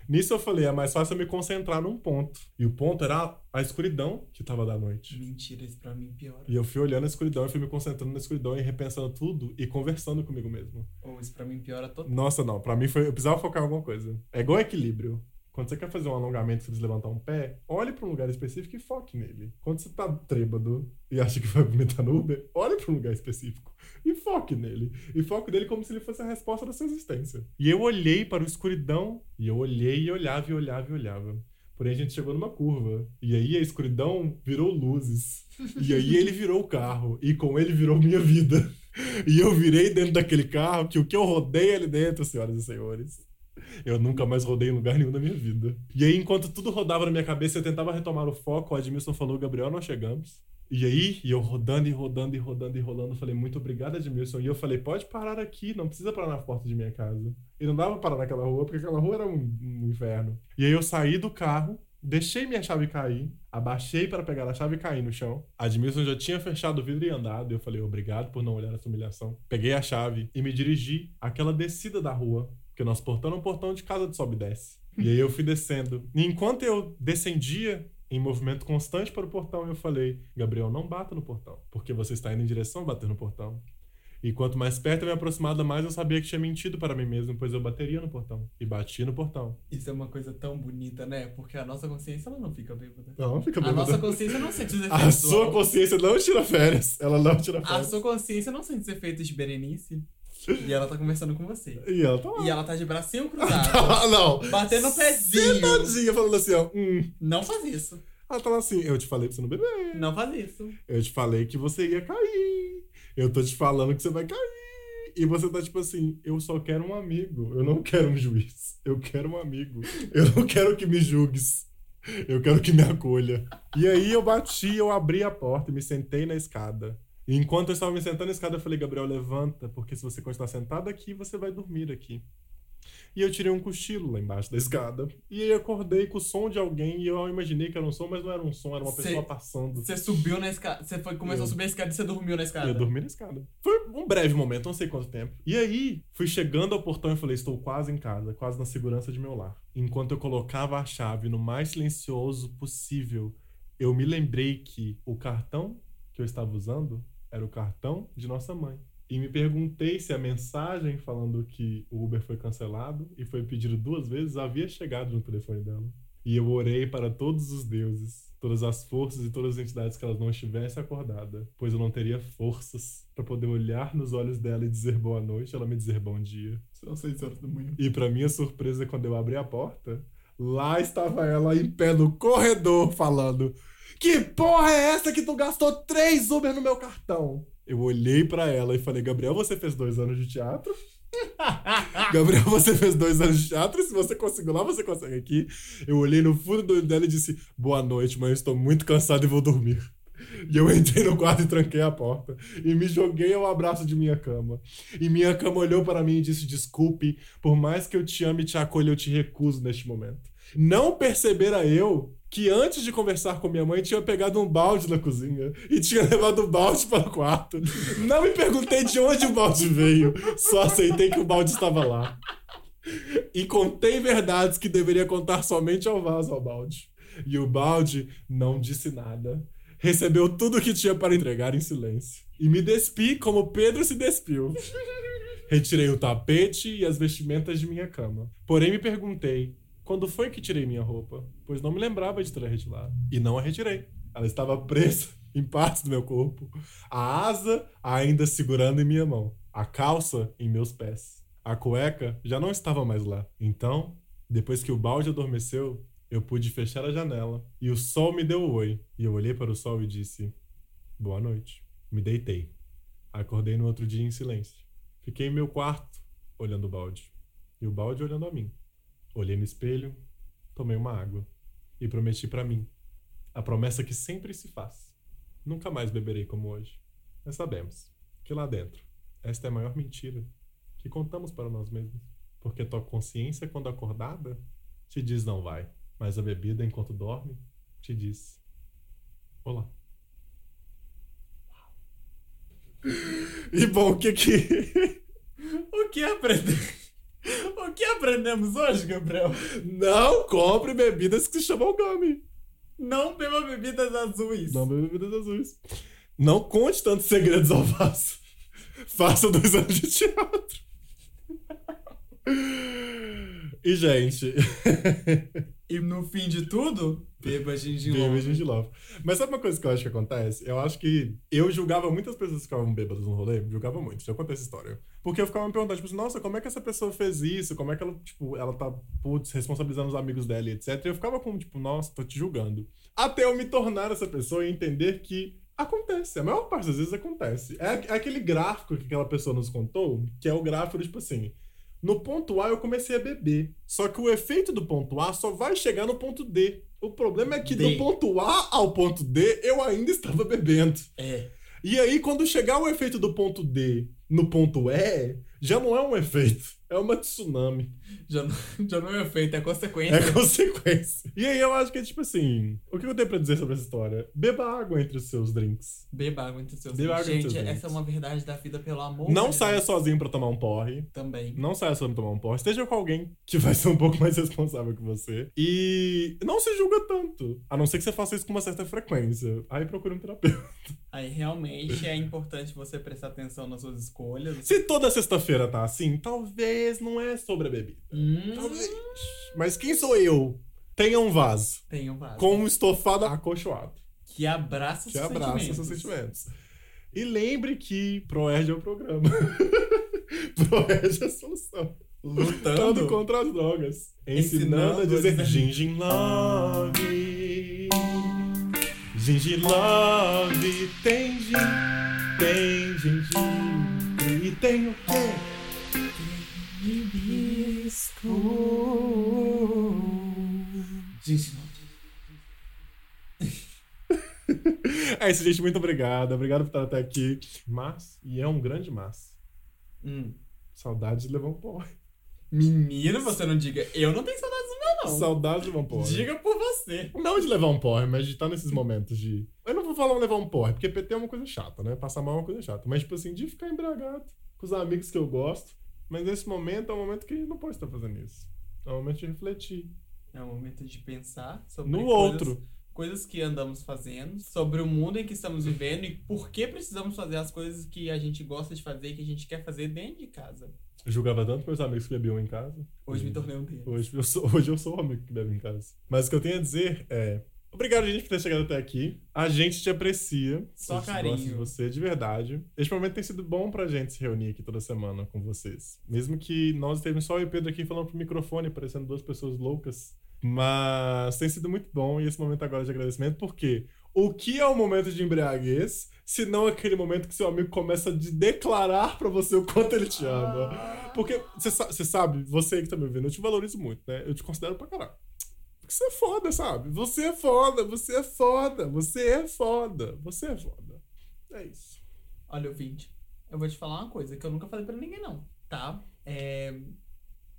Nisso eu falei, é mais fácil eu me concentrar num ponto. E o ponto era a escuridão que tava da noite. Mentira, isso pra mim piora. E eu fui olhando a escuridão e fui me concentrando na escuridão e repensando tudo e conversando comigo mesmo. Ou isso pra mim piora total. Nossa, não, pra mim foi. Eu precisava focar em alguma coisa. É igual equilíbrio. Quando você quer fazer um alongamento, você precisa levantar um pé, olhe pra um lugar específico e foque nele. Quando você tá trêbado e acha que vai vomitar no Uber, olhe pra um lugar específico e foque nele. E foque nele como se ele fosse a resposta da sua existência. E eu olhei para o escuridão, e eu olhei e olhava e olhava e olhava. Porém, a gente chegou numa curva. E aí a escuridão virou luzes. E aí ele virou o carro. E com ele virou minha vida. E eu virei dentro daquele carro que o que eu rodei ali dentro, senhoras e senhores. Eu nunca mais rodei em lugar nenhum da minha vida. E aí, enquanto tudo rodava na minha cabeça, eu tentava retomar o foco. O Admilson falou: Gabriel, nós chegamos. E aí, e eu rodando e rodando e rodando e rolando, falei, muito obrigado, Edmilson. E eu falei, pode parar aqui, não precisa parar na porta de minha casa. E não dava parar naquela rua, porque aquela rua era um, um inferno. E aí eu saí do carro, deixei minha chave cair, abaixei para pegar a chave e caí no chão. Admilson já tinha fechado o vidro e andado. Eu falei, obrigado por não olhar essa humilhação. Peguei a chave e me dirigi àquela descida da rua, porque nosso portão é um portão de casa de sobe e desce. E aí eu fui descendo. E enquanto eu descendia em movimento constante para o portão, eu falei: Gabriel, não bata no portão, porque você está indo em direção a bater no portão. E quanto mais perto eu me aproximava, mais eu sabia que tinha mentido para mim mesmo, pois eu bateria no portão. E bati no portão. Isso é uma coisa tão bonita, né? Porque a nossa consciência ela não fica bêbada. Não, fica A bem. nossa consciência não sente os efeitos. A sua consciência não tira férias. Ela não tira A férias. sua consciência não sente os efeitos de Berenice. E ela tá conversando com você. E ela tá lá. E ela tá de bracinho cruzado. Ah, não. batendo o pezinho. Sentadinha, falando assim, ó. Hum. Não faz isso. Ela tá lá assim, eu te falei pra você não beber. Não faz isso. Eu te falei que você ia cair. Eu tô te falando que você vai cair. E você tá tipo assim, eu só quero um amigo. Eu não quero um juiz. Eu quero um amigo. Eu não quero que me julgues. Eu quero que me acolha. E aí eu bati, eu abri a porta e me sentei na escada. Enquanto eu estava me sentando na escada, eu falei, Gabriel, levanta, porque se você continuar sentado aqui, você vai dormir aqui. E eu tirei um cochilo lá embaixo da escada. E aí acordei com o som de alguém e eu imaginei que era um som, mas não era um som, era uma Cê- pessoa passando. Você subiu na escada. Você foi, começou Eu- a subir a escada e você dormiu na escada. Eu dormi na escada. Foi um breve momento, não sei quanto tempo. E aí, fui chegando ao portão e falei: estou quase em casa, quase na segurança de meu lar. Enquanto eu colocava a chave no mais silencioso possível, eu me lembrei que o cartão que eu estava usando era o cartão de nossa mãe. E me perguntei se a mensagem falando que o Uber foi cancelado e foi pedido duas vezes havia chegado no telefone dela. E eu orei para todos os deuses, todas as forças e todas as entidades que ela não estivesse acordada, pois eu não teria forças para poder olhar nos olhos dela e dizer boa noite, ela me dizer bom dia. São seis horas da manhã. E para minha surpresa, quando eu abri a porta, lá estava ela em pé no corredor falando: Que porra é essa que tu gastou três Uber no meu cartão? Eu olhei para ela e falei: Gabriel, você fez dois anos de teatro? Gabriel, você fez dois anos de teatro. Se você conseguiu lá, você consegue aqui. Eu olhei no fundo do olho dela e disse: Boa noite. Eu estou muito cansado e vou dormir. E eu entrei no quarto e tranquei a porta. E me joguei ao abraço de minha cama. E minha cama olhou para mim e disse: Desculpe, por mais que eu te ame e te acolha, eu te recuso neste momento. Não percebera eu que antes de conversar com minha mãe tinha pegado um balde na cozinha e tinha levado o balde para o quarto. Não me perguntei de onde o balde veio, só aceitei que o balde estava lá. E contei verdades que deveria contar somente ao vaso ao balde. E o balde não disse nada. Recebeu tudo o que tinha para entregar em silêncio. E me despi como Pedro se despiu. Retirei o tapete e as vestimentas de minha cama. Porém, me perguntei: quando foi que tirei minha roupa? Pois não me lembrava de ter a retirado. E não a retirei. Ela estava presa em partes do meu corpo. A asa ainda segurando em minha mão. A calça em meus pés. A cueca já não estava mais lá. Então, depois que o balde adormeceu, eu pude fechar a janela e o sol me deu oi. E eu olhei para o sol e disse: Boa noite. Me deitei. Acordei no outro dia em silêncio. Fiquei em meu quarto, olhando o balde. E o balde olhando a mim. Olhei no espelho, tomei uma água. E prometi para mim. A promessa que sempre se faz. Nunca mais beberei como hoje. Mas sabemos que lá dentro, esta é a maior mentira que contamos para nós mesmos. Porque tua consciência, quando acordada, te diz não vai. Mas a bebida, enquanto dorme, te diz: Olá. E bom, o que que. O que aprendemos? O que aprendemos hoje, Gabriel? Não compre bebidas que se chamam gummy. Não beba bebidas azuis. Não beba bebidas azuis. Não conte tantos segredos ao vaso. Faça dois anos de teatro. E, gente. E no fim de tudo, beba gingilão. Beba gingilova. Mas sabe uma coisa que eu acho que acontece? Eu acho que eu julgava muitas pessoas que ficavam bêbadas no rolê. Julgava muito. Já contei essa história. Porque eu ficava me perguntando, tipo assim, nossa, como é que essa pessoa fez isso? Como é que ela, tipo, ela tá, putz, responsabilizando os amigos dela e etc. E eu ficava com, tipo, nossa, tô te julgando. Até eu me tornar essa pessoa e entender que acontece. A maior parte das vezes acontece. É, é aquele gráfico que aquela pessoa nos contou, que é o gráfico, tipo assim. No ponto A eu comecei a beber. Só que o efeito do ponto A só vai chegar no ponto D. O problema é que D. do ponto A ao ponto D eu ainda estava bebendo. É. E aí, quando chegar o efeito do ponto D no ponto E, já não é um efeito, é uma tsunami. Já não, já não é efeito, é consequência. É consequência. E aí eu acho que é tipo assim: o que eu tenho pra dizer sobre essa história? Beba água entre os seus drinks. Beba água entre seus Beba água entre Gente, essa dentes. é uma verdade da vida, pelo amor Não de saia Deus. sozinho pra tomar um porre. Também. Não saia sozinho pra tomar um porre. Esteja com alguém que vai ser um pouco mais responsável que você. E não se julga tanto. A não ser que você faça isso com uma certa frequência. Aí procure um terapeuta. Aí realmente é importante você prestar atenção nas suas escolhas. Se toda sexta-feira tá assim, talvez não é sobre a bebida. Hum, Talvez. Mas quem sou eu? Tenha um vaso tem um vaso. com um estofado acolchoado. Que abraça os Que abraça sentimentos. seus sentimentos. E lembre que Proerd é o programa. Proerd é a solução. Lutando. Lutando contra as drogas. Ensinando, Ensinando a dizer Gingin Love. Gingin Love. Tem gin, tem gengibre e tem o quê? Gente, não. É isso, gente. Muito obrigado. Obrigado por estar até aqui. Mas, e é um grande mas. Hum. Saudades de levar um porre. Menino, você não diga. Eu não tenho saudades do meu, não. Saudades de levar um porre. Diga por você. Não de levar um porre, mas de estar nesses momentos de. Eu não vou falar levar um porre, porque PT é uma coisa chata, né? Passar mal é uma coisa chata. Mas, tipo assim, de ficar embriagado com os amigos que eu gosto. Mas nesse momento é um momento que não pode estar fazendo isso. É um momento de refletir. É o momento de pensar sobre No coisas, outro. coisas que andamos fazendo, sobre o mundo em que estamos vivendo e por que precisamos fazer as coisas que a gente gosta de fazer e que a gente quer fazer dentro de casa. Eu julgava tanto meus amigos que bebiam em casa. Hoje me tornei um deles. Hoje eu sou, hoje eu sou o amigo que bebe em casa. Mas o que eu tenho a dizer é. Obrigado, gente, por ter chegado até aqui. A gente te aprecia. Só A carinho. gosta de você, de verdade. Este momento tem sido bom pra gente se reunir aqui toda semana com vocês. Mesmo que nós estejamos só eu e o Pedro aqui falando pro microfone, parecendo duas pessoas loucas. Mas tem sido muito bom e esse momento agora de agradecimento, porque o que é um momento de embriaguez, se não aquele momento que seu amigo começa a de declarar pra você o quanto ele te ama? Porque você sa- você sabe, você aí que tá me ouvindo, eu te valorizo muito, né? Eu te considero pra caralho. Porque você é foda, sabe? Você é foda, você é foda, você é foda, você é foda. É isso. Olha, ouvinte, eu vou te falar uma coisa que eu nunca falei pra ninguém, não, tá? É...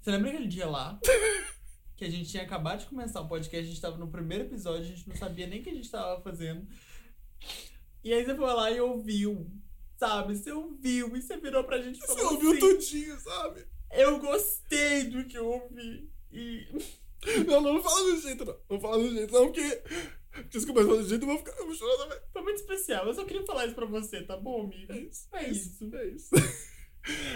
Você lembra aquele dia lá que a gente tinha acabado de começar o podcast, a gente tava no primeiro episódio, a gente não sabia nem o que a gente tava fazendo. E aí você foi lá e ouviu, sabe? Você ouviu e você virou pra gente e Você ouviu assim, tudinho, sabe? Eu gostei do que eu ouvi. E Não, não, não fala desse jeito, não. Não fala desse jeito, não, porque. porque Se começar desse jeito, eu vou ficar eu vou chorar também. foi muito especial. Eu só queria falar isso pra você, tá bom, amigo? É isso. É isso. É isso.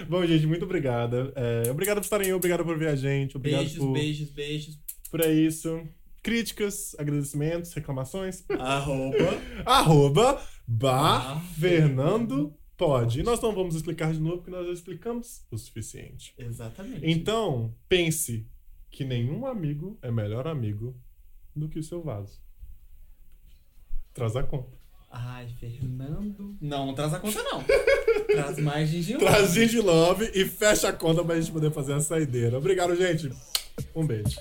Bom, gente, muito obrigada. É, obrigado por estarem aí, obrigado por ver a gente. Obrigado Beijos, por, beijos, beijos. por é isso. Críticas, agradecimentos, reclamações. Arroba. Arroba Bar Bar Fernando Pode. E nós não vamos explicar de novo, porque nós já explicamos o suficiente. Exatamente. Então, pense que nenhum amigo é melhor amigo do que o seu vaso. Traz a conta. Ai, Fernando. Não, não traz a conta, não. traz mais de Traz Gigi Love e fecha a conta pra gente poder fazer a saideira. Obrigado, gente. Um beijo.